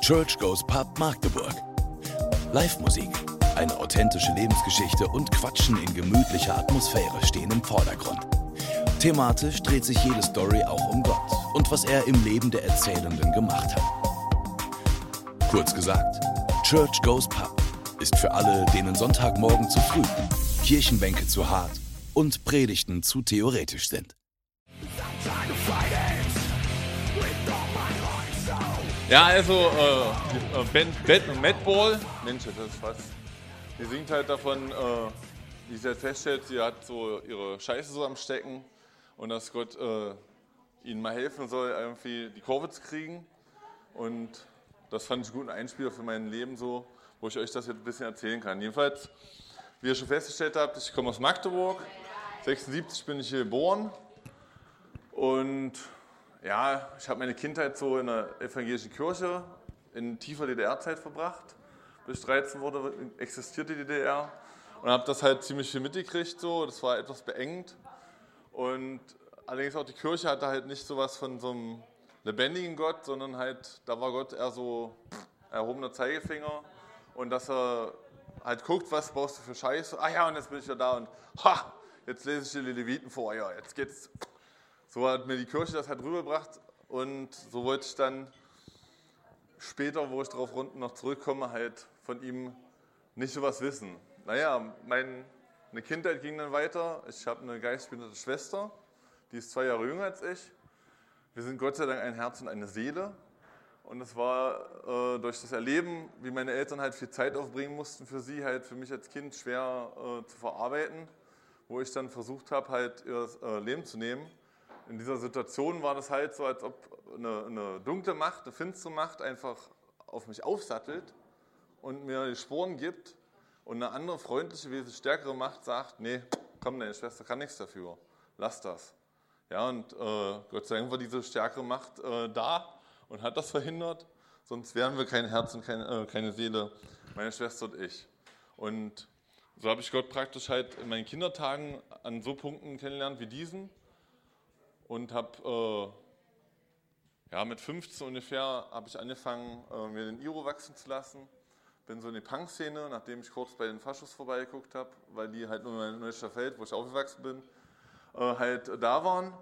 Church Goes Pub Magdeburg. Live-Musik, eine authentische Lebensgeschichte und Quatschen in gemütlicher Atmosphäre stehen im Vordergrund. Thematisch dreht sich jede Story auch um Gott und was er im Leben der Erzählenden gemacht hat. Kurz gesagt, Church Goes Pub ist für alle, denen Sonntagmorgen zu früh, Kirchenbänke zu hart und Predigten zu theoretisch sind. Ja, also äh, Band, Band und Madball, Mensch, das ist fast. Die singt halt davon, äh, wie sie halt feststellt, sie hat so ihre Scheiße so am Stecken und dass Gott äh, ihnen mal helfen soll, irgendwie die Kurve zu kriegen. Und das fand ich einen guten Einspieler für mein Leben so, wo ich euch das jetzt ein bisschen erzählen kann. Jedenfalls, wie ihr schon festgestellt habt, ich komme aus Magdeburg, 76 bin ich hier geboren und ja, ich habe meine Kindheit so in der evangelischen Kirche in tiefer DDR-Zeit verbracht. Bis ich 13 wurde, existierte die DDR und habe das halt ziemlich viel mitgekriegt. So. Das war etwas beengt. Und allerdings auch die Kirche hatte halt nicht so was von so einem lebendigen Gott, sondern halt, da war Gott eher so erhobener Zeigefinger und dass er halt guckt, was brauchst du für Scheiße. Ah ja, und jetzt bin ich ja da und ha, jetzt lese ich die Leviten vor. Ja, jetzt geht's so hat mir die Kirche das halt rübergebracht und so wollte ich dann später, wo ich darauf runden noch zurückkomme, halt von ihm nicht so was wissen. Naja, meine Kindheit ging dann weiter. Ich habe eine geistbehinderte Schwester, die ist zwei Jahre jünger als ich. Wir sind Gott sei Dank ein Herz und eine Seele. Und es war äh, durch das Erleben, wie meine Eltern halt viel Zeit aufbringen mussten für sie, halt für mich als Kind schwer äh, zu verarbeiten, wo ich dann versucht habe, halt ihr äh, Leben zu nehmen in dieser Situation war das halt so, als ob eine, eine, dunkle Macht, eine finstere Macht einfach auf mich aufsattelt und mir die Sporen gibt und eine andere freundliche, wesentlich stärkere Macht sagt, nee, komm, deine Schwester kann nichts dafür, lass das. Ja, und äh, Gott sei Dank war diese stärkere Macht äh, da und hat das verhindert, sonst wären wir kein Herz und kein, äh, keine Seele, meine Schwester und ich. Und so habe ich Gott praktisch halt in meinen Kindertagen an so Punkten kennengelernt wie diesen und habe äh, ja, mit 15 ungefähr habe ich angefangen, äh, mir den Iro wachsen zu lassen. Bin so in die Punk-Szene, nachdem ich kurz bei den Faschos vorbeigeguckt habe, weil die halt nur in Neuscher Feld, wo ich aufgewachsen bin, äh, halt da waren.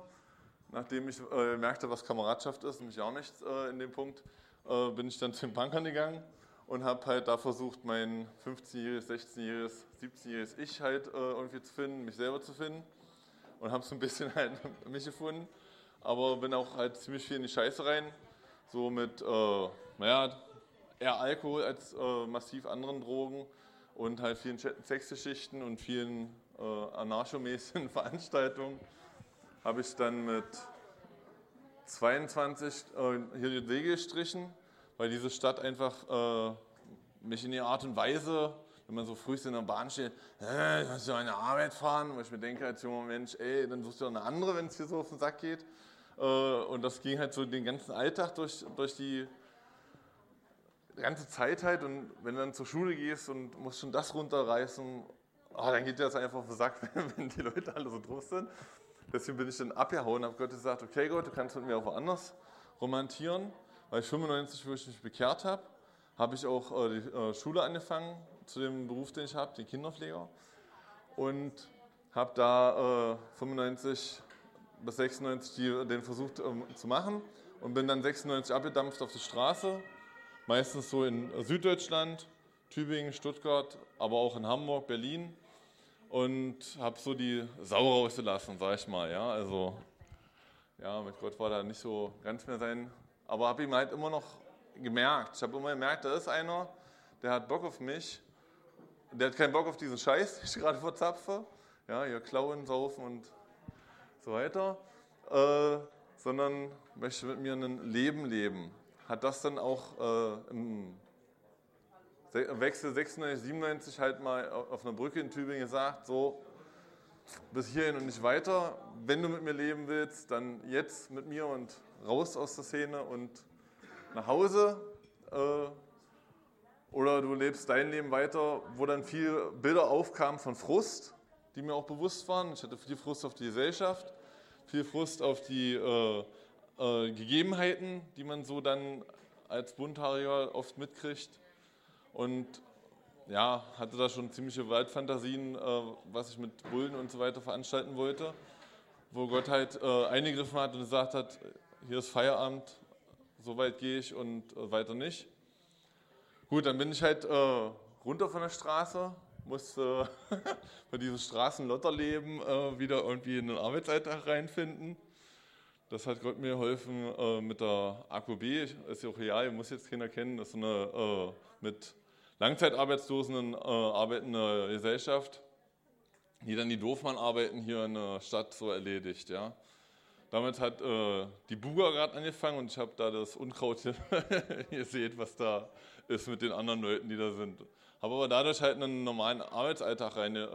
Nachdem ich äh, merkte, was Kameradschaft ist, nämlich auch nichts äh, in dem Punkt, äh, bin ich dann zu den Punkern gegangen und habe halt da versucht, mein 15-jähriges, 16-jähriges, 17-jähriges Ich halt irgendwie zu finden, mich selber zu finden und habe so ein bisschen halt mich gefunden. Aber bin auch halt ziemlich viel in die Scheiße rein. So mit, äh, naja, eher Alkohol als äh, massiv anderen Drogen und halt vielen Sexgeschichten und vielen äh, anarchomäßigen Veranstaltungen. Habe ich dann mit 22 äh, hier die Wege gestrichen, weil diese Stadt einfach äh, mich in die Art und Weise wenn man so früh in der Bahn steht, äh, kannst du eine Arbeit fahren? Wo ich mir denke als junger Mensch, ey, dann suchst du eine andere, wenn es dir so auf den Sack geht. Äh, und das ging halt so den ganzen Alltag durch, durch die ganze Zeit halt. Und wenn du dann zur Schule gehst und musst schon das runterreißen, oh, dann geht dir das einfach auf den Sack, wenn die Leute alle so drauf sind. Deswegen bin ich dann abgehauen und habe Gott gesagt, okay Gott, du kannst mit mir auch woanders romantieren. Weil ich 95, wo ich mich bekehrt habe, habe ich auch äh, die äh, Schule angefangen zu dem Beruf, den ich habe, den Kinderpfleger. Und habe da äh, 95 bis 96 die, den versucht ähm, zu machen und bin dann 96 abgedampft auf die Straße, meistens so in Süddeutschland, Tübingen, Stuttgart, aber auch in Hamburg, Berlin und habe so die Sau rausgelassen, sag ich mal. Ja, also ja, mit Gott war da nicht so ganz mehr sein, aber habe ihm halt immer noch gemerkt. Ich habe immer gemerkt, da ist einer, der hat Bock auf mich der hat keinen Bock auf diesen Scheiß, den ich gerade verzapfe, ja, hier klauen, saufen und so weiter, äh, sondern möchte mit mir ein Leben leben. Hat das dann auch äh, im Wechsel 96, 97 halt mal auf einer Brücke in Tübingen gesagt, so bis hierhin und nicht weiter. Wenn du mit mir leben willst, dann jetzt mit mir und raus aus der Szene und nach Hause. Äh, oder du lebst dein Leben weiter, wo dann viel Bilder aufkamen von Frust, die mir auch bewusst waren. Ich hatte viel Frust auf die Gesellschaft, viel Frust auf die äh, äh, Gegebenheiten, die man so dann als Bunthaariger oft mitkriegt. Und ja, hatte da schon ziemliche Waldfantasien, äh, was ich mit Bullen und so weiter veranstalten wollte. Wo Gott halt äh, eingegriffen hat und gesagt hat, hier ist Feierabend, so weit gehe ich und äh, weiter nicht. Gut, dann bin ich halt äh, runter von der Straße, musste bei diesem Straßenlotterleben äh, wieder irgendwie in den Arbeitsalltag reinfinden. Das hat Gott mir geholfen äh, mit der AKB, ist ja auch real, muss jetzt keiner kennen, das ist eine äh, mit Langzeitarbeitslosen äh, arbeitende Gesellschaft, die dann die Doofmann-Arbeiten hier in der Stadt so erledigt. Ja. Damit hat äh, die Buga gerade angefangen und ich habe da das Unkraut seht, was da ist mit den anderen Leuten, die da sind. Habe aber dadurch halt einen normalen Arbeitsalltag rein, äh,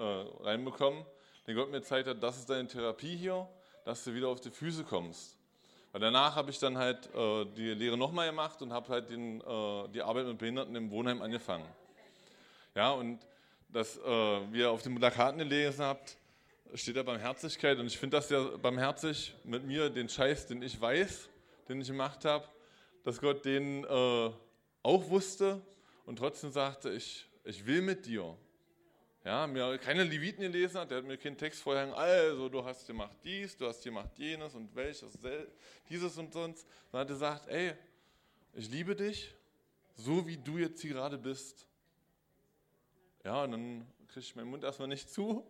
reinbekommen, den Gott mir gezeigt hat, das ist deine Therapie hier, dass du wieder auf die Füße kommst. Weil danach habe ich dann halt äh, die Lehre nochmal gemacht und habe halt den, äh, die Arbeit mit Behinderten im Wohnheim angefangen. Ja, und dass äh, wir auf den Plakaten gelesen habt, steht da Barmherzigkeit und ich finde das ja barmherzig mit mir, den Scheiß, den ich weiß, den ich gemacht habe, dass Gott den äh, auch wusste und trotzdem sagte, ich, ich will mit dir. Ja, mir keine Leviten gelesen hat, der hat mir keinen Text vorher also du hast gemacht dies, du hast gemacht jenes und welches, dieses und sonst. Sondern hat gesagt, ey, ich liebe dich, so wie du jetzt hier gerade bist. Ja, und dann kriege ich meinen Mund erstmal nicht zu,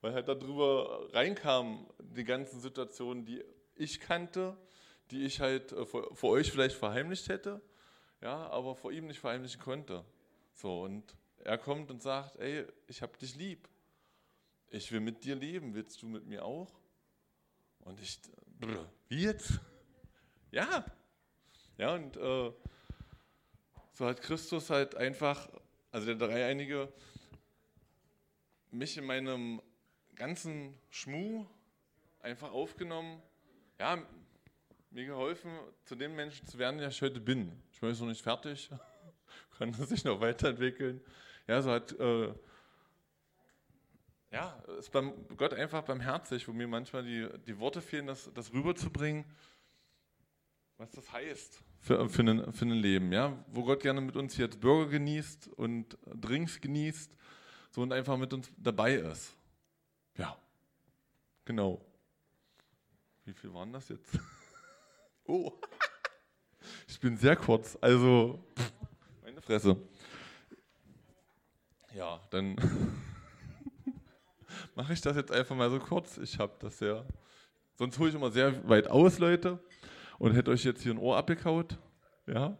weil halt darüber reinkam, die ganzen Situationen, die ich kannte, die ich halt äh, vor, vor euch vielleicht verheimlicht hätte, ja, aber vor ihm nicht verheimlichen konnte. So, und er kommt und sagt, ey, ich habe dich lieb. Ich will mit dir leben. Willst du mit mir auch? Und ich, wie jetzt? Ja. Ja, und äh, so hat Christus halt einfach, also der Dreieinige, mich in meinem ganzen Schmuh einfach aufgenommen, ja, mir geholfen, zu dem Menschen zu werden, der ich heute bin. Ich bin jetzt noch nicht fertig, kann sich noch weiterentwickeln. Ja, so hat, äh, ja, ist beim Gott einfach barmherzig, wo mir manchmal die, die Worte fehlen, das, das rüberzubringen, was das heißt für, für, ein, für ein Leben. Ja? Wo Gott gerne mit uns jetzt Bürger genießt und Drinks genießt so und einfach mit uns dabei ist. Ja, genau. Wie viel waren das jetzt? oh, ich bin sehr kurz, also meine Fresse. Ja, dann mache ich das jetzt einfach mal so kurz. Ich habe das ja. Sonst hole ich immer sehr weit aus, Leute, und hätte euch jetzt hier ein Ohr abgekaut. Ja.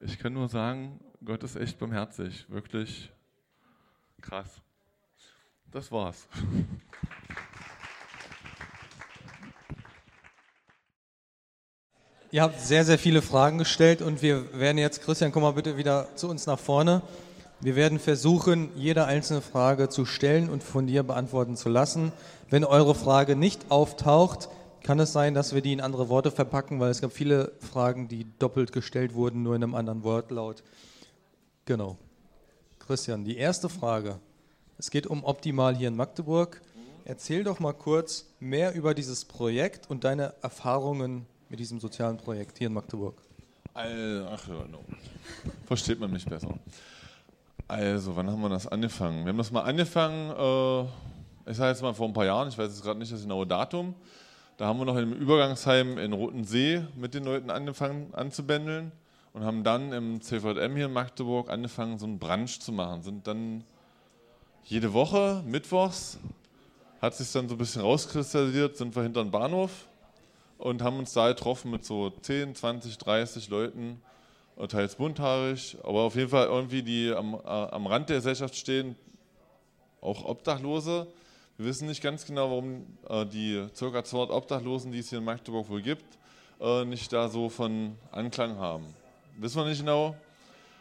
Ich kann nur sagen, Gott ist echt barmherzig. Wirklich krass. Das war's. Ihr habt sehr, sehr viele Fragen gestellt und wir werden jetzt, Christian, komm mal bitte wieder zu uns nach vorne. Wir werden versuchen, jede einzelne Frage zu stellen und von dir beantworten zu lassen. Wenn eure Frage nicht auftaucht, kann es sein, dass wir die in andere Worte verpacken, weil es gab viele Fragen, die doppelt gestellt wurden, nur in einem anderen Wortlaut. Genau. Christian, die erste Frage. Es geht um Optimal hier in Magdeburg. Erzähl doch mal kurz mehr über dieses Projekt und deine Erfahrungen mit diesem sozialen Projekt hier in Magdeburg. Ach ja, no. Versteht man mich besser. Also, wann haben wir das angefangen? Wir haben das mal angefangen, äh, ich sage jetzt mal vor ein paar Jahren, ich weiß jetzt gerade nicht das genaue Datum. Da haben wir noch im Übergangsheim in Rotensee mit den Leuten angefangen anzubändeln und haben dann im CVM hier in Magdeburg angefangen, so einen Brunch zu machen. Sind dann jede Woche, mittwochs, hat sich dann so ein bisschen rauskristallisiert, sind wir hinter den Bahnhof und haben uns da getroffen mit so 10, 20, 30 Leuten teils bunthaarig, aber auf jeden Fall irgendwie, die am, äh, am Rand der Gesellschaft stehen, auch Obdachlose. Wir wissen nicht ganz genau, warum äh, die ca. 200 Obdachlosen, die es hier in Magdeburg wohl gibt, äh, nicht da so von Anklang haben. Wissen wir nicht genau,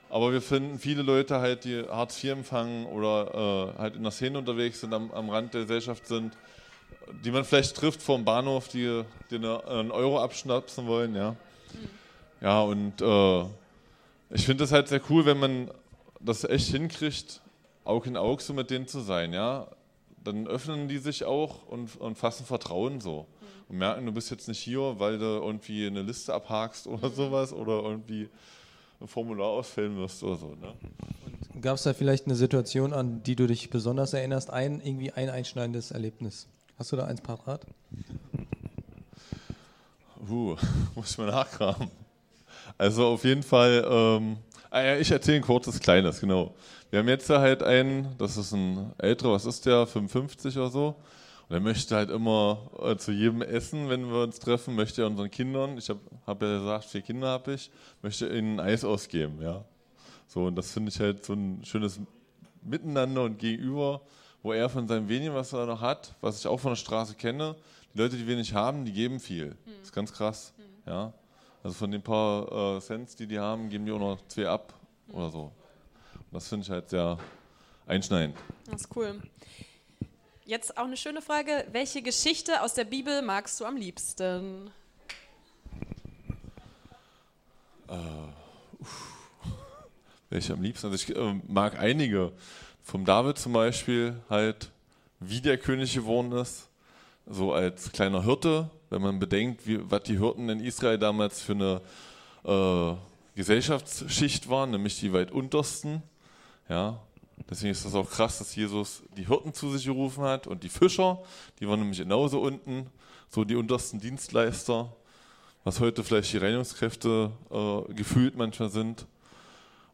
aber wir finden viele Leute halt, die Hartz IV empfangen oder äh, halt in der Szene unterwegs sind, am, am, Rand der Gesellschaft sind, die man vielleicht trifft vor dem Bahnhof, die, die einen Euro abschnapsen wollen, ja. Ja, und äh, ich finde das halt sehr cool, wenn man das echt hinkriegt, Aug in Aug so mit denen zu sein, ja. Dann öffnen die sich auch und, und fassen Vertrauen so. Mhm. und merken, du bist jetzt nicht hier, weil du irgendwie eine Liste abhakst oder sowas oder irgendwie ein Formular ausfüllen wirst oder so. Ne? Gab es da vielleicht eine Situation, an die du dich besonders erinnerst, ein irgendwie ein einschneidendes Erlebnis? Hast du da eins parat? Uh, muss ich mal nachkramen. Also auf jeden Fall, ähm, ah ja, ich erzähle ein kurzes, kleines, genau. Wir haben jetzt halt einen, das ist ein älterer, was ist der, 55 oder so. Und er möchte halt immer äh, zu jedem Essen, wenn wir uns treffen, möchte er unseren Kindern, ich habe hab ja gesagt, vier Kinder habe ich, möchte ihnen Eis ausgeben, ja. So, und das finde ich halt so ein schönes Miteinander und Gegenüber, wo er von seinem wenigen, was er noch hat, was ich auch von der Straße kenne, die Leute, die wenig haben, die geben viel. Das ist ganz krass, ja. Also von den paar äh, Cents, die die haben, geben die auch noch zwei ab oder so. Und das finde ich halt sehr einschneidend. Das ist cool. Jetzt auch eine schöne Frage. Welche Geschichte aus der Bibel magst du am liebsten? Äh, welche am liebsten? Also ich äh, mag einige. Vom David zum Beispiel halt, wie der König geworden ist. So als kleiner Hirte, wenn man bedenkt, wie, was die Hirten in Israel damals für eine äh, Gesellschaftsschicht waren, nämlich die weit untersten. Ja, deswegen ist das auch krass, dass Jesus die Hirten zu sich gerufen hat und die Fischer, die waren nämlich genauso unten, so die untersten Dienstleister, was heute vielleicht die Reinigungskräfte äh, gefühlt manchmal sind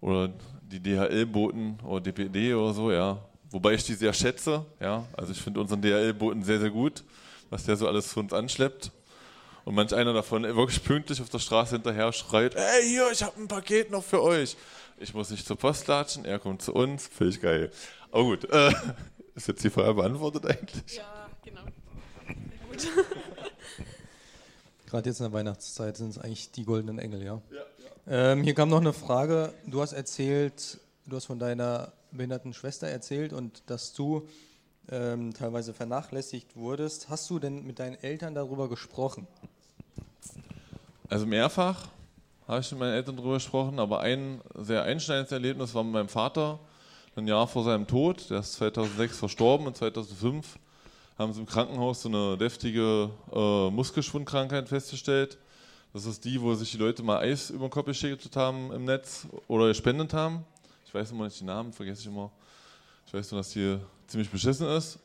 oder die DHL-Boten oder DPD oder so, ja. Wobei ich die sehr schätze, ja. Also ich finde unseren DHL-Boten sehr, sehr gut, was der so alles für uns anschleppt. Und manch einer davon wirklich pünktlich auf der Straße hinterher schreit, ey, hier, ich habe ein Paket noch für euch. Ich muss nicht zur Post latschen, er kommt zu uns, finde ich geil. Aber gut, äh, ist jetzt die Frage beantwortet eigentlich? Ja, genau. Sehr gut. Gerade jetzt in der Weihnachtszeit sind es eigentlich die goldenen Engel, ja. ja. Ähm, hier kam noch eine Frage. Du hast erzählt, du hast von deiner behinderten Schwester erzählt und dass du ähm, teilweise vernachlässigt wurdest. Hast du denn mit deinen Eltern darüber gesprochen? Also mehrfach habe ich mit meinen Eltern darüber gesprochen, aber ein sehr einschneidendes Erlebnis war mit meinem Vater, ein Jahr vor seinem Tod. Der ist 2006 verstorben und 2005 haben sie im Krankenhaus so eine deftige äh, Muskelschwundkrankheit festgestellt. Das ist die, wo sich die Leute mal Eis über den Kopf geschickt haben im Netz oder gespendet haben. Ich weiß immer nicht die Namen, vergesse ich immer. Ich weiß nur, dass die ziemlich beschissen ist.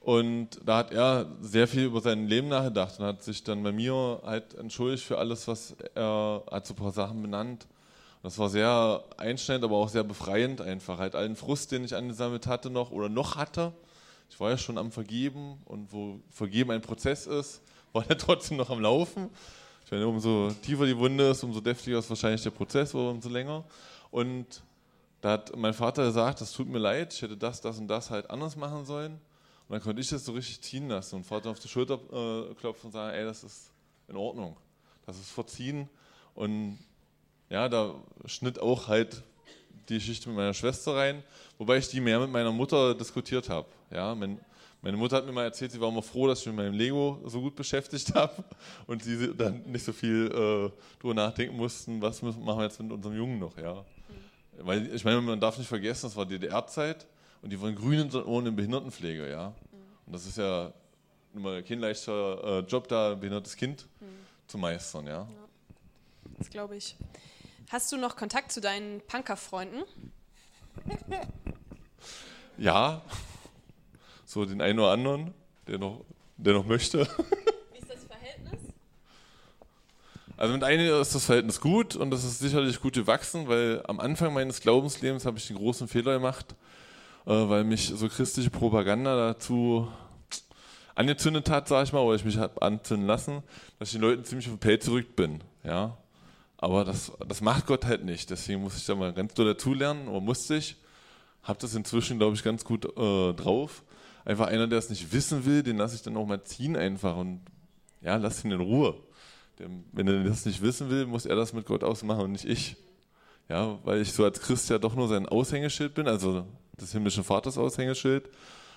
Und da hat er sehr viel über sein Leben nachgedacht und hat sich dann bei mir halt entschuldigt für alles, was er hat so ein paar Sachen benannt. Und das war sehr einschneidend, aber auch sehr befreiend einfach. Halt allen Frust, den ich angesammelt hatte noch oder noch hatte. Ich war ja schon am Vergeben und wo Vergeben ein Prozess ist, war er trotzdem noch am Laufen. Ich meine, umso tiefer die Wunde ist, umso deftiger ist wahrscheinlich der Prozess umso länger. Und da hat mein Vater gesagt, das tut mir leid, ich hätte das, das und das halt anders machen sollen. Und dann konnte ich das so richtig ziehen lassen und Vater auf die Schulter äh, klopfen und sagen, ey, das ist in Ordnung, das ist verziehen. Und ja, da schnitt auch halt die Geschichte mit meiner Schwester rein, wobei ich die mehr mit meiner Mutter diskutiert habe. Ja, mein, meine Mutter hat mir mal erzählt, sie war immer froh, dass ich mich mit meinem Lego so gut beschäftigt habe und sie dann nicht so viel äh, drüber nachdenken mussten, was machen wir jetzt mit unserem Jungen noch, ja. Weil ich meine, man darf nicht vergessen, das war DDR-Zeit und die waren grün in Ohren in Behindertenpflege, ja. Und das ist ja immer kein leichter äh, Job da, ein behindertes Kind mhm. zu meistern, ja. ja. Das glaube ich. Hast du noch Kontakt zu deinen Punker-Freunden? ja so den einen oder anderen, der noch, der noch möchte. Wie ist das Verhältnis? Also mit einigen ist das Verhältnis gut und das ist sicherlich gut gewachsen, weil am Anfang meines Glaubenslebens habe ich den großen Fehler gemacht, äh, weil mich so christliche Propaganda dazu angezündet hat, sage ich mal, oder ich mich habe anzünden lassen, dass ich den Leuten ziemlich auf den Pelz zurück bin. Ja? Aber das, das macht Gott halt nicht. Deswegen muss ich da mal ganz doll dazulernen, oder musste ich. Habe das inzwischen, glaube ich, ganz gut äh, drauf einfach einer, der es nicht wissen will, den lasse ich dann auch mal ziehen einfach und ja, lass ihn in Ruhe. Der, wenn er das nicht wissen will, muss er das mit Gott ausmachen und nicht ich. Ja, weil ich so als Christ ja doch nur sein Aushängeschild bin, also des himmlischen Vaters Aushängeschild.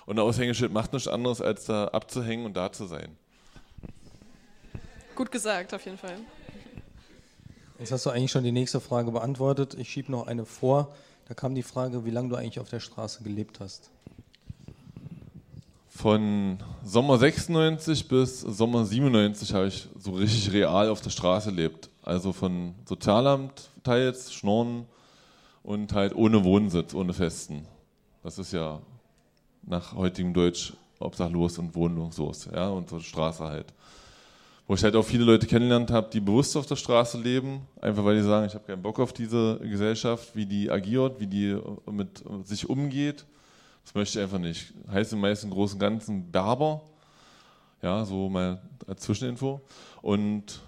Und ein Aushängeschild macht nichts anderes, als da abzuhängen und da zu sein. Gut gesagt, auf jeden Fall. Jetzt hast du eigentlich schon die nächste Frage beantwortet. Ich schiebe noch eine vor. Da kam die Frage, wie lange du eigentlich auf der Straße gelebt hast. Von Sommer 96 bis Sommer 97 habe ich so richtig real auf der Straße gelebt. Also von Sozialamt teils, Schnorren und halt ohne Wohnsitz, ohne Festen. Das ist ja nach heutigem Deutsch obdachlos und wohnungslos, ja, und so Straße halt. Wo ich halt auch viele Leute kennengelernt habe, die bewusst auf der Straße leben, einfach weil die sagen, ich habe keinen Bock auf diese Gesellschaft, wie die agiert, wie die mit sich umgeht. Das möchte ich einfach nicht. Heißt im meisten Großen und Ganzen Berber. Ja, so mal als Zwischeninfo. Und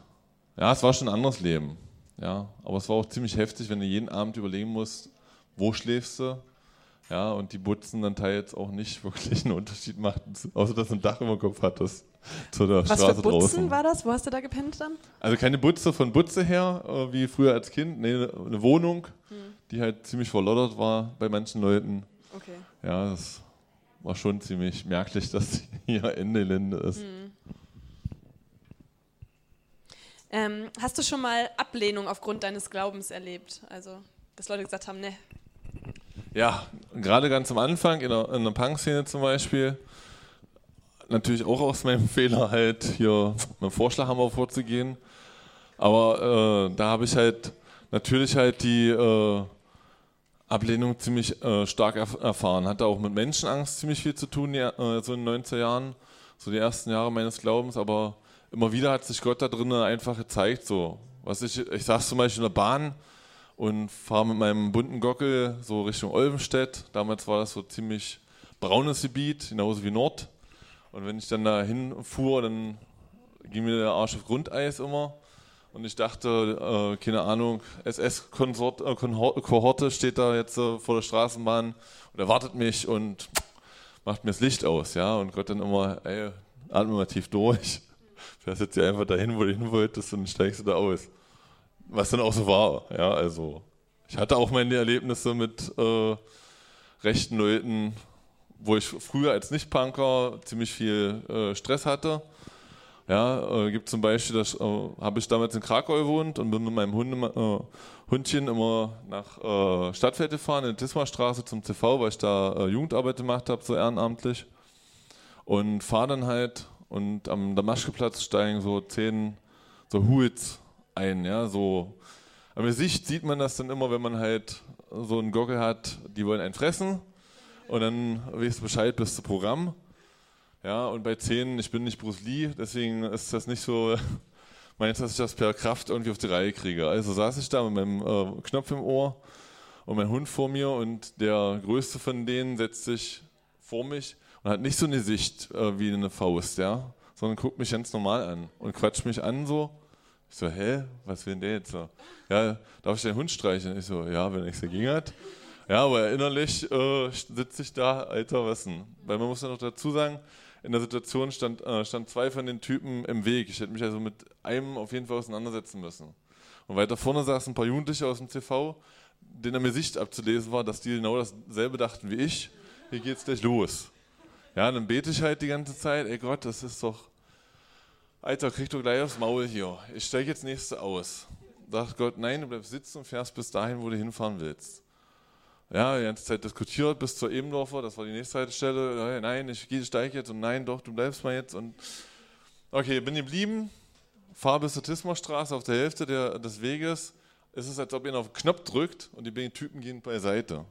ja, es war schon ein anderes Leben. Ja, aber es war auch ziemlich heftig, wenn du jeden Abend überlegen musst, wo schläfst du? Ja, und die Butzen dann teils auch nicht wirklich einen Unterschied machten, außer dass du ein Dach über dem Kopf hattest. Zu der Was Straße für Butzen draußen. war das? Wo hast du da gepennt dann? Also keine Butze von Butze her, äh, wie früher als Kind. Nee, eine Wohnung, die halt ziemlich verloddert war bei manchen Leuten. Okay. Ja, das war schon ziemlich merklich, dass hier Ende Linde ist. Ähm, hast du schon mal Ablehnung aufgrund deines Glaubens erlebt? Also, dass Leute gesagt haben, ne, Ja, gerade ganz am Anfang, in der, in der Punk-Szene zum Beispiel, natürlich auch aus meinem Fehler halt hier mit dem Vorschlaghammer vorzugehen. Aber äh, da habe ich halt natürlich halt die äh, Ablehnung ziemlich äh, stark erf erfahren. Hatte auch mit Menschenangst ziemlich viel zu tun, ja, äh, so in den 90er Jahren, so die ersten Jahre meines Glaubens. Aber immer wieder hat sich Gott da drinnen einfach gezeigt. So. Was ich, ich saß zum Beispiel in der Bahn und fahre mit meinem bunten Gockel so Richtung Olvenstedt. Damals war das so ziemlich braunes Gebiet, genauso wie Nord. Und wenn ich dann da hinfuhr, dann ging mir der Arsch auf Grundeis immer. Und ich dachte, äh, keine Ahnung, SS-Kohorte steht da jetzt äh, vor der Straßenbahn und erwartet mich und macht mir das Licht aus. ja. Und Gott dann immer, ey, atme mal tief durch. Fährst jetzt hier einfach dahin, wo du hin wolltest und steigst du da aus. Was dann auch so war. Ja, also ich hatte auch meine Erlebnisse mit äh, rechten Leuten, wo ich früher als Nicht-Punker ziemlich viel äh, Stress hatte. Ja, äh, gibt zum Beispiel, das äh, habe ich damals in Krakau gewohnt und bin mit meinem Hunde, äh, Hundchen immer nach äh, Stadtfeld gefahren, in die Tismarstraße zum CV, weil ich da äh, Jugendarbeit gemacht habe, so ehrenamtlich. Und fahre dann halt und am Damaschkeplatz steigen so zehn so Hoods ein, ja, so. Am Gesicht sieht man das dann immer, wenn man halt so einen Gockel hat, die wollen einen fressen und dann weißt du Bescheid, bist du Programm. Ja, und bei 10, ich bin nicht Bruce Lee, deswegen ist das nicht so, meins, dass ich das per Kraft irgendwie auf die Reihe kriege. Also saß ich da mit meinem äh, Knopf im Ohr und mein Hund vor mir und der größte von denen setzt sich vor mich und hat nicht so eine Sicht äh, wie eine Faust, ja, sondern guckt mich ganz normal an und quatscht mich an so. Ich so, hä, was will denn der jetzt? Ja, darf ich deinen Hund streicheln? Ich so, ja, wenn nichts dagegen hat. Ja, aber innerlich äh, sitze ich da, Alter, was denn? Weil man muss ja noch dazu sagen, in der Situation stand, äh, stand zwei von den Typen im Weg. Ich hätte mich also mit einem auf jeden Fall auseinandersetzen müssen. Und weiter vorne saßen ein paar Jugendliche aus dem CV, denen mir Sicht abzulesen war, dass die genau dasselbe dachten wie ich. Hier geht's gleich los. Ja, dann bete ich halt die ganze Zeit, ey Gott, das ist doch, Alter, krieg du gleich aufs Maul hier. Ich steige jetzt nächste aus. Sagt Gott, nein, du bleibst sitzen und fährst bis dahin, wo du hinfahren willst. Ja, die ganze Zeit diskutiert bis zur Ebendorfer, das war die nächste Haltestelle. Nein, ich steige jetzt und nein, doch, du bleibst mal jetzt. Und okay, bin geblieben, fahre bis zur Tismarstraße auf der Hälfte der, des Weges. Es ist, als ob ihr auf den Knopf drückt und die beiden Typen gehen beiseite.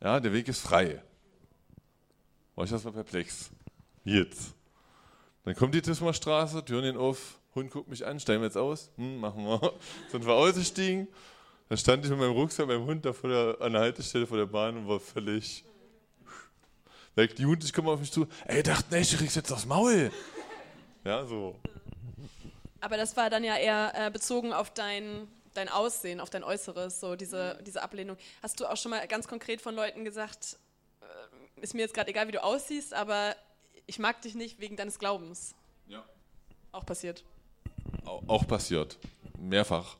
Ja, der Weg ist frei. War ich erstmal perplex. Jetzt. Dann kommt die Tismarstraße, Türen gehen auf, Hund guckt mich an, steigen wir jetzt aus? Hm, machen wir. Sind wir ausgestiegen. Da stand ich mit meinem Rucksack, meinem Hund da vor der, an der Haltestelle vor der Bahn und war völlig weg. Die Jugendlichen kommen auf mich zu, ey, dachte nicht, du kriegst jetzt aufs Maul. Ja, so. Aber das war dann ja eher äh, bezogen auf dein, dein Aussehen, auf dein Äußeres, so diese, diese Ablehnung. Hast du auch schon mal ganz konkret von Leuten gesagt, äh, ist mir jetzt gerade egal, wie du aussiehst, aber ich mag dich nicht wegen deines Glaubens? Ja. Auch passiert. Au- Auch passiert. Mehrfach.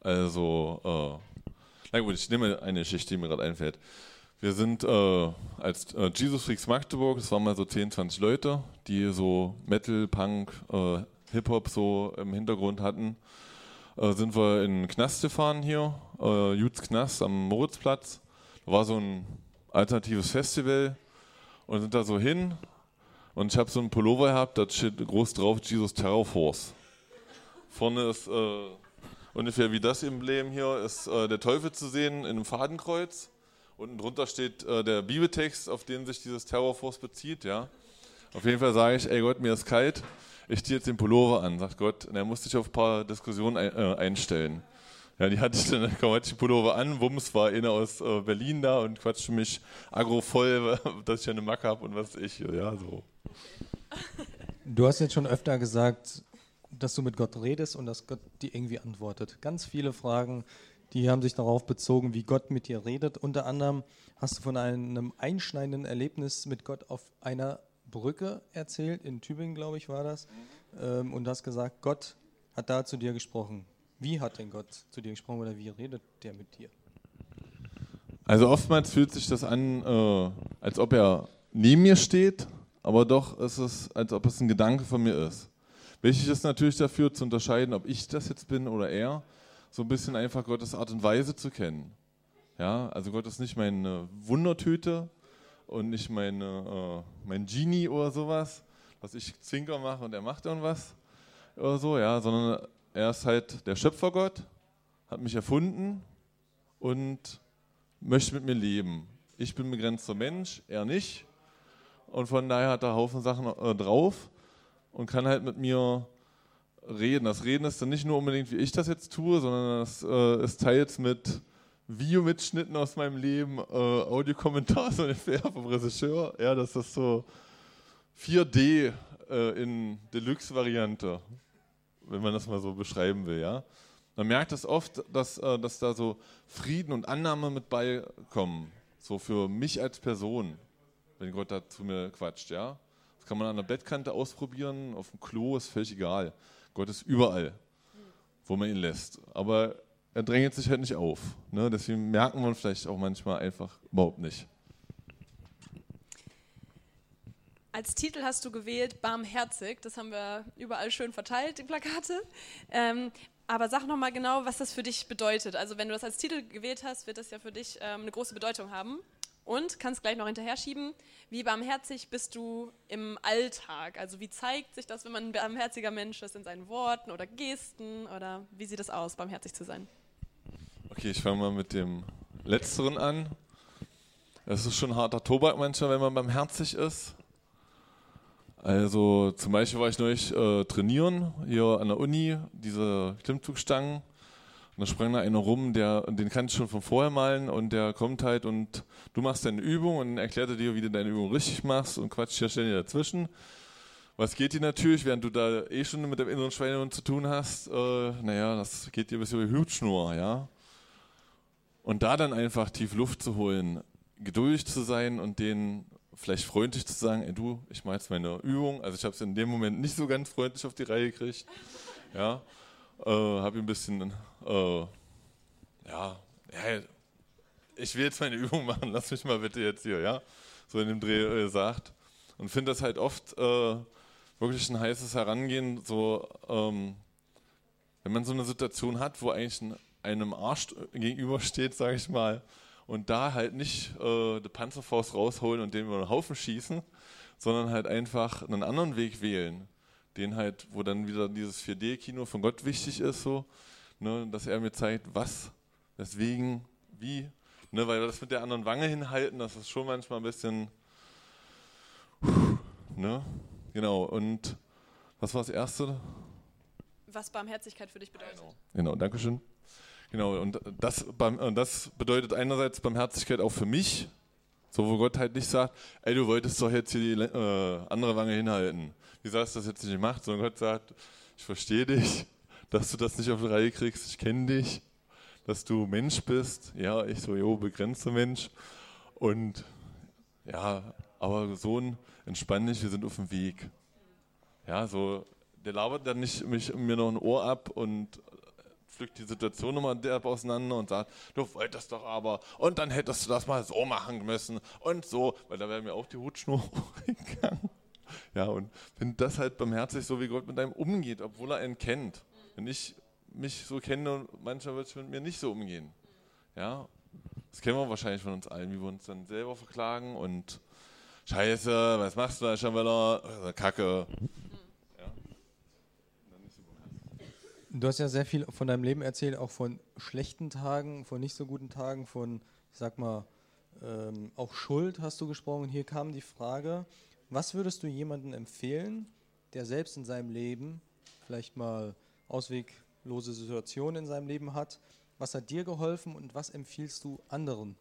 Also, äh, na gut, ich nehme eine Geschichte, die mir gerade einfällt. Wir sind äh, als äh, Jesus Freaks Magdeburg, das waren mal so 10, 20 Leute, die so Metal, Punk, äh, Hip-Hop so im Hintergrund hatten. Äh, sind wir in den Knast gefahren hier, äh, Juts Knast am Moritzplatz. Da war so ein alternatives Festival und sind da so hin und ich habe so einen Pullover gehabt, da steht groß drauf Jesus Terror Force. Vorne ist äh, ungefähr wie das Emblem hier, ist äh, der Teufel zu sehen in einem Fadenkreuz. Unten drunter steht äh, der Bibeltext, auf den sich dieses Terror Force bezieht. Ja. Auf jeden Fall sage ich, ey Gott, mir ist kalt, ich ziehe jetzt den Pullover an, sagt Gott. Und er musste sich auf ein paar Diskussionen ein, äh, einstellen. Ja, die hatte ich dann, kam ich die Pullover an, Wumms war einer aus äh, Berlin da und quatschte mich agro voll, dass ich eine Macke habe und was ich, ja, so. Du hast jetzt schon öfter gesagt, dass du mit Gott redest und dass Gott dir irgendwie antwortet. Ganz viele Fragen, die haben sich darauf bezogen, wie Gott mit dir redet. Unter anderem hast du von einem einschneidenden Erlebnis mit Gott auf einer Brücke erzählt, in Tübingen, glaube ich, war das, ähm, und hast gesagt, Gott hat da zu dir gesprochen. Wie hat denn Gott zu dir gesprochen oder wie redet der mit dir? Also oftmals fühlt sich das an, äh, als ob er neben mir steht, aber doch ist es, als ob es ein Gedanke von mir ist. Wichtig ist natürlich dafür zu unterscheiden, ob ich das jetzt bin oder er, so ein bisschen einfach Gottes Art und Weise zu kennen. Ja, also Gott ist nicht meine Wundertüte und nicht meine, äh, mein Genie oder sowas, was ich Zinker mache und er macht irgendwas oder so, ja, sondern er ist halt der Schöpfergott, hat mich erfunden und möchte mit mir leben. Ich bin begrenzter Mensch, er nicht. Und von daher hat er Haufen Sachen äh, drauf und kann halt mit mir reden. Das Reden ist dann nicht nur unbedingt, wie ich das jetzt tue, sondern das äh, ist teils mit Videomitschnitten aus meinem Leben, äh, Audiokommentar so ungefähr vom Regisseur. Ja, das ist so 4D äh, in Deluxe-Variante wenn man das mal so beschreiben will, ja. Man merkt es das oft, dass, äh, dass da so Frieden und Annahme mit beikommen. So für mich als Person, wenn Gott da zu mir quatscht, ja. Das kann man an der Bettkante ausprobieren, auf dem Klo ist völlig egal. Gott ist überall, wo man ihn lässt. Aber er drängelt sich halt nicht auf. Ne? Deswegen merken wir vielleicht auch manchmal einfach überhaupt nicht. Als Titel hast du gewählt Barmherzig. Das haben wir überall schön verteilt, die Plakate. Ähm, aber sag nochmal genau, was das für dich bedeutet. Also wenn du das als Titel gewählt hast, wird das ja für dich ähm, eine große Bedeutung haben. Und kannst gleich noch hinterher schieben, wie barmherzig bist du im Alltag? Also wie zeigt sich das, wenn man ein barmherziger Mensch ist, in seinen Worten oder Gesten? Oder wie sieht es aus, barmherzig zu sein? Okay, ich fange mal mit dem Letzteren an. Es ist schon harter Tobak manchmal, wenn man barmherzig ist. Also zum Beispiel war ich neulich äh, trainieren hier an der Uni, diese Klimmzugstangen. Und da sprang da einer rum, der, den kannte ich schon von vorher malen und der kommt halt und du machst deine Übung und erklärt dir, wie du deine Übung richtig machst und quatscht hier ständig dazwischen. Was geht dir natürlich, während du da eh schon mit dem inneren Schweinehund zu tun hast? Äh, naja, das geht dir bis über die Hutschnur, ja. Und da dann einfach tief Luft zu holen, geduldig zu sein und den vielleicht freundlich zu sagen, ey du, ich mache jetzt meine Übung. Also ich habe es in dem Moment nicht so ganz freundlich auf die Reihe gekriegt. Ja, äh, habe ein bisschen, äh, ja, ja, ich will jetzt meine Übung machen, lass mich mal bitte jetzt hier, ja, so in dem Dreh äh, sagt. Und finde das halt oft äh, wirklich ein heißes Herangehen, so, ähm, wenn man so eine Situation hat, wo eigentlich einem Arsch gegenübersteht, sage ich mal, und da halt nicht äh, die Panzerfaust rausholen und den über den Haufen schießen, sondern halt einfach einen anderen Weg wählen. Den halt, wo dann wieder dieses 4D-Kino von Gott wichtig ist, so, ne, dass er mir zeigt, was, weswegen, wie. Ne, weil das mit der anderen Wange hinhalten, das ist schon manchmal ein bisschen. Ne? Genau, und was war das Erste? Was Barmherzigkeit für dich bedeutet. Genau, genau Dankeschön. Genau, und das, das bedeutet einerseits Barmherzigkeit auch für mich, so wo Gott halt nicht sagt, ey, du wolltest doch jetzt hier die äh, andere Wange hinhalten. Wie sagst du das jetzt nicht gemacht? Sondern Gott sagt, ich verstehe dich, dass du das nicht auf die Reihe kriegst, ich kenne dich, dass du Mensch bist. Ja, ich so, jo, begrenzter Mensch. Und ja, aber Sohn, entspann dich, wir sind auf dem Weg. Ja, so, der labert dann nicht mich, mir noch ein Ohr ab und pflückt die Situation nochmal derb auseinander und sagt, du wolltest doch aber und dann hättest du das mal so machen müssen und so, weil da wäre mir auch die Hutschnur gegangen. Ja, und finde das halt barmherzig, so wie Gott mit einem umgeht, obwohl er ihn kennt. Wenn ich mich so kenne, manchmal wird es mit mir nicht so umgehen. Ja, das kennen wir wahrscheinlich von uns allen, wie wir uns dann selber verklagen und Scheiße, was machst du da schon wieder? Kacke. Du hast ja sehr viel von deinem Leben erzählt, auch von schlechten Tagen, von nicht so guten Tagen, von, ich sag mal, ähm, auch Schuld hast du gesprochen. Hier kam die Frage, was würdest du jemandem empfehlen, der selbst in seinem Leben vielleicht mal ausweglose Situationen in seinem Leben hat? Was hat dir geholfen und was empfiehlst du anderen?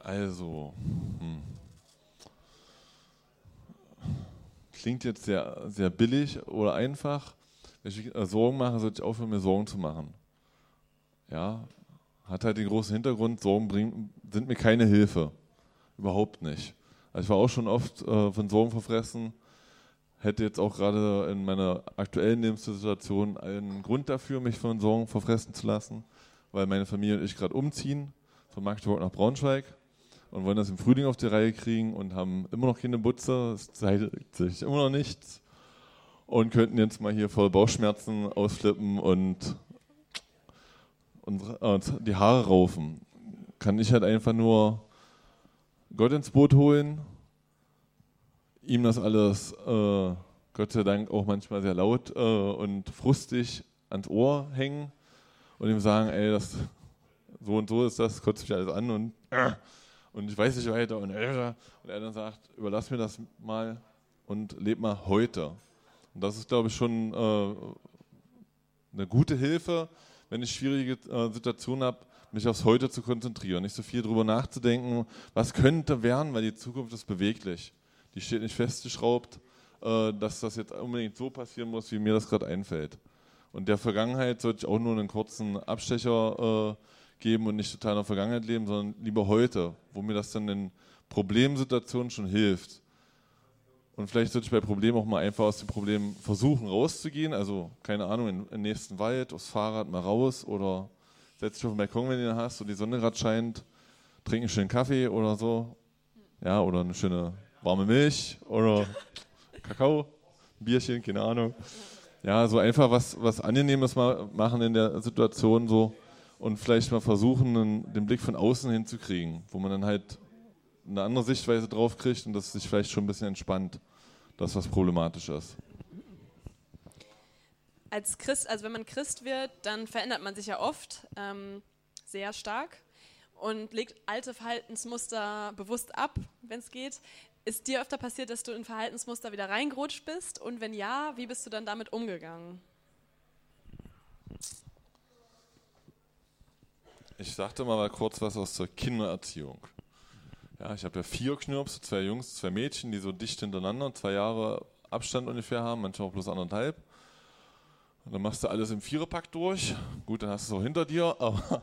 Also, hm. klingt jetzt sehr, sehr billig oder einfach. Wenn ich Sorgen mache, sollte ich aufhören, mir Sorgen zu machen. Ja, hat halt den großen Hintergrund, Sorgen bringen, sind mir keine Hilfe. Überhaupt nicht. Also ich war auch schon oft äh, von Sorgen verfressen, hätte jetzt auch gerade in meiner aktuellen Lebenssituation einen Grund dafür, mich von Sorgen verfressen zu lassen, weil meine Familie und ich gerade umziehen, von Magdeburg nach Braunschweig und wollen das im Frühling auf die Reihe kriegen und haben immer noch keine Butze, es zeigt sich immer noch nichts und könnten jetzt mal hier voll Bauchschmerzen ausflippen und, äh, die Haare raufen. Kann ich halt einfach nur Gott ins Boot holen, ihm das alles, äh, Gott sei Dank auch manchmal sehr laut äh, und frustig ans Ohr hängen und ihm sagen, ey, das so und so ist das, kotzt mich alles an und äh, und ich weiß nicht weiter und, äh, und er dann sagt, überlass mir das mal und leb mal heute. Und das ist, glaube ich, schon äh, eine gute Hilfe, wenn ich schwierige äh, Situationen habe, mich aufs Heute zu konzentrieren, nicht so viel darüber nachzudenken, was könnte werden, weil die Zukunft ist beweglich. Die steht nicht festgeschraubt, äh, dass das jetzt unbedingt so passieren muss, wie mir das gerade einfällt. Und der Vergangenheit sollte ich auch nur einen kurzen Abstecher äh, geben und nicht total in der Vergangenheit leben, sondern lieber heute, wo mir das dann in Problemsituationen schon hilft. Und vielleicht sollte ich bei Problemen auch mal einfach aus dem Problem versuchen rauszugehen. Also, keine Ahnung, in, den nächsten Wald, aufs Fahrrad mal raus oder setz dich auf den Balkon, wenn du ihn hast und die Sonne gerade scheint, trink einen schönen Kaffee oder so. Ja, oder eine schöne warme Milch oder Kakao, ein Bierchen, keine Ahnung. Ja, so einfach was, was Angenehmes mal machen in der Situation so und vielleicht mal versuchen, den Blick von außen hinzukriegen, wo man dann halt eine andere Sichtweise drauf kriegt und das sich vielleicht schon ein bisschen entspannt, das was problematisch ist. Als Christ, also wenn man Christ wird, dann verändert man sich ja oft ähm, sehr stark und legt alte Verhaltensmuster bewusst ab, wenn es geht. Ist dir öfter passiert, dass du in Verhaltensmuster wieder reingerutscht bist? Und wenn ja, wie bist du dann damit umgegangen? Ich sagte mal kurz was aus der Kindererziehung. Ja, ich habe ja vier Knirps, zwei Jungs, zwei Mädchen, die so dicht hintereinander, zwei Jahre Abstand ungefähr haben, manchmal auch bloß anderthalb. Dann machst du alles im Viererpack durch. Gut, dann hast du es auch hinter dir, aber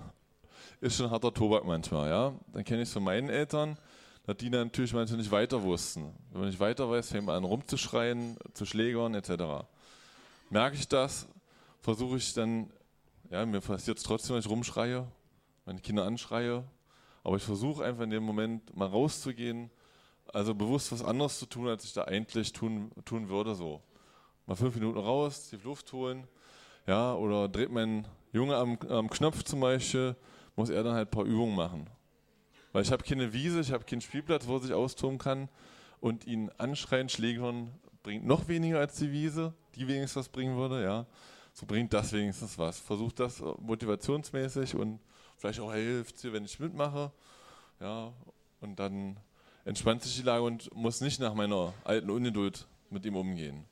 ist schon harter Tobak manchmal, ja. Dann kenne ich es von meinen Eltern, dass die natürlich manchmal nicht weiter wussten. Wenn man nicht weiter weiß, fängt man an rumzuschreien, zu schlägern etc. Merke ich das, versuche ich dann, ja, mir passiert es trotzdem, wenn ich rumschreie, meine Kinder anschreie. Aber ich versuche einfach in dem Moment mal rauszugehen, also bewusst was anderes zu tun, als ich da eigentlich tun, tun würde. So. Mal fünf Minuten raus, die Luft holen, ja, oder dreht mein Junge am, am Knopf zum Beispiel, muss er dann halt ein paar Übungen machen. Weil ich habe keine Wiese, ich habe keinen Spielplatz, wo er sich austoben kann und ihn anschreien, schlägern, bringt noch weniger als die Wiese, die wenigstens was bringen würde, ja. So bringt das wenigstens was. Versucht das motivationsmäßig und Vielleicht auch hilft es wenn ich mitmache. Ja, und dann entspannt sich die Lage und muss nicht nach meiner alten Ungeduld mit ihm umgehen.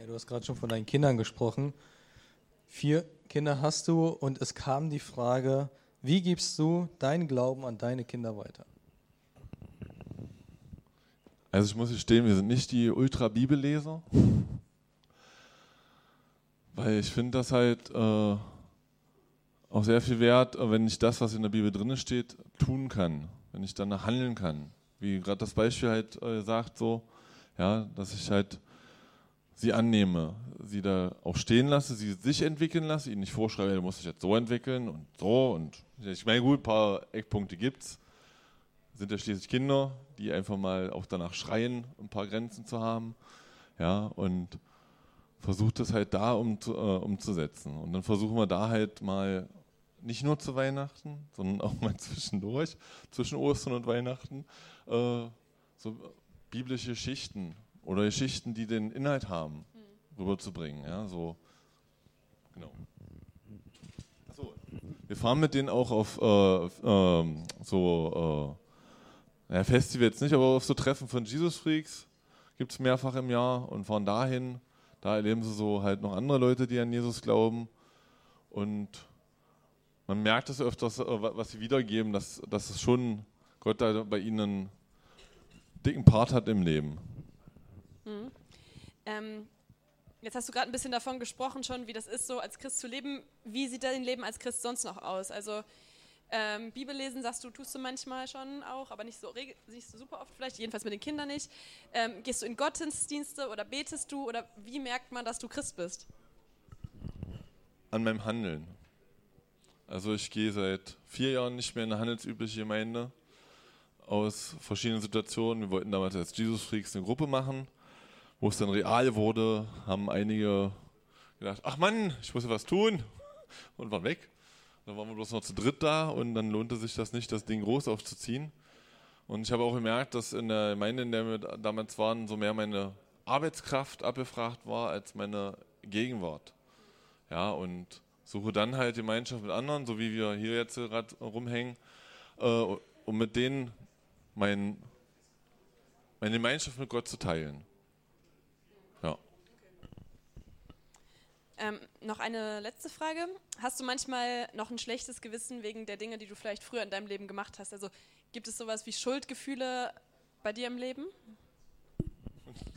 Ja, du hast gerade schon von deinen Kindern gesprochen. Vier Kinder hast du und es kam die Frage, wie gibst du deinen Glauben an deine Kinder weiter? Also ich muss gestehen, wir sind nicht die Ultra-Bibelleser, weil ich finde das halt äh, auch sehr viel wert, wenn ich das, was in der Bibel drin steht, tun kann, wenn ich danach handeln kann. Wie gerade das Beispiel halt äh, sagt, so, ja, dass ich halt sie annehme, sie da auch stehen lasse, sie sich entwickeln lasse, ihnen nicht vorschreibe, du musst dich jetzt so entwickeln und so und ich meine, gut, ein paar Eckpunkte gibt's. Sind ja schließlich Kinder, die einfach mal auch danach schreien, ein paar Grenzen zu haben. Ja, und versucht das halt da um, äh, umzusetzen. Und dann versuchen wir da halt mal nicht nur zu Weihnachten, sondern auch mal zwischendurch, zwischen Ostern und Weihnachten, äh, so biblische Geschichten oder Geschichten, die den Inhalt haben, rüberzubringen. Ja, so, genau. So, wir fahren mit denen auch auf äh, äh, so äh, ja, Festivals nicht, aber auf so Treffen von Jesus Freaks gibt es mehrfach im Jahr und fahren dahin. Da erleben sie so halt noch andere Leute, die an Jesus glauben. Und man merkt es öfters, äh, was sie wiedergeben, dass, dass es schon Gott da bei ihnen einen dicken Part hat im Leben. Mhm. Ähm, jetzt hast du gerade ein bisschen davon gesprochen schon, wie das ist, so als Christ zu leben. Wie sieht dein Leben als Christ sonst noch aus? Also ähm, Bibel lesen, sagst du, tust du manchmal schon auch, aber nicht so, nicht so super oft vielleicht, jedenfalls mit den Kindern nicht. Ähm, gehst du in Gottesdienste oder betest du oder wie merkt man, dass du Christ bist? An meinem Handeln. Also ich gehe seit vier Jahren nicht mehr in eine handelsübliche Gemeinde aus verschiedenen Situationen. Wir wollten damals als Jesus Freaks eine Gruppe machen. Wo es dann real wurde, haben einige gedacht, ach Mann, ich muss ja was tun und waren weg. Dann waren wir bloß noch zu dritt da und dann lohnte sich das nicht, das Ding groß aufzuziehen. Und ich habe auch gemerkt, dass in der Gemeinde, in der wir damals waren, so mehr meine Arbeitskraft abgefragt war als meine Gegenwart. Ja, und suche dann halt Gemeinschaft mit anderen, so wie wir hier jetzt gerade rumhängen, äh, um mit denen mein, meine Gemeinschaft mit Gott zu teilen. Ähm, noch eine letzte Frage. Hast du manchmal noch ein schlechtes Gewissen wegen der Dinge, die du vielleicht früher in deinem Leben gemacht hast? Also gibt es sowas wie Schuldgefühle bei dir im Leben?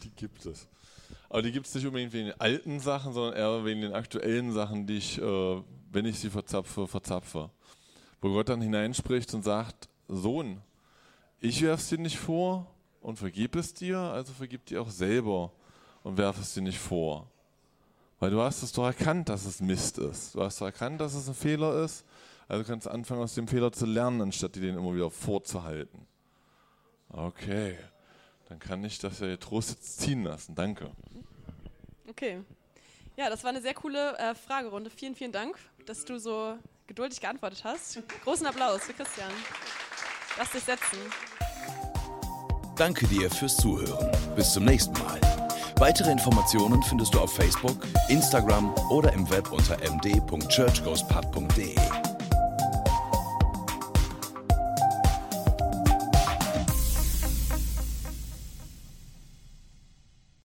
Die gibt es. Aber die gibt es nicht unbedingt wegen den alten Sachen, sondern eher wegen den aktuellen Sachen, die ich, äh, wenn ich sie verzapfe, verzapfe. Wo Gott dann hineinspricht und sagt, Sohn, ich werfe es dir nicht vor und vergib es dir, also vergib dir auch selber und werf es dir nicht vor. Weil du hast es doch erkannt, dass es Mist ist. Du hast doch erkannt, dass es ein Fehler ist. Also kannst du anfangen, aus dem Fehler zu lernen, anstatt dir den immer wieder vorzuhalten. Okay, dann kann ich das ja Trost jetzt ziehen lassen. Danke. Okay. Ja, das war eine sehr coole äh, Fragerunde. Vielen, vielen Dank, dass du so geduldig geantwortet hast. Großen Applaus für Christian. Lass dich setzen. Danke dir fürs Zuhören. Bis zum nächsten Mal. Weitere Informationen findest du auf Facebook, Instagram oder im Web unter md.churchgoespub.de.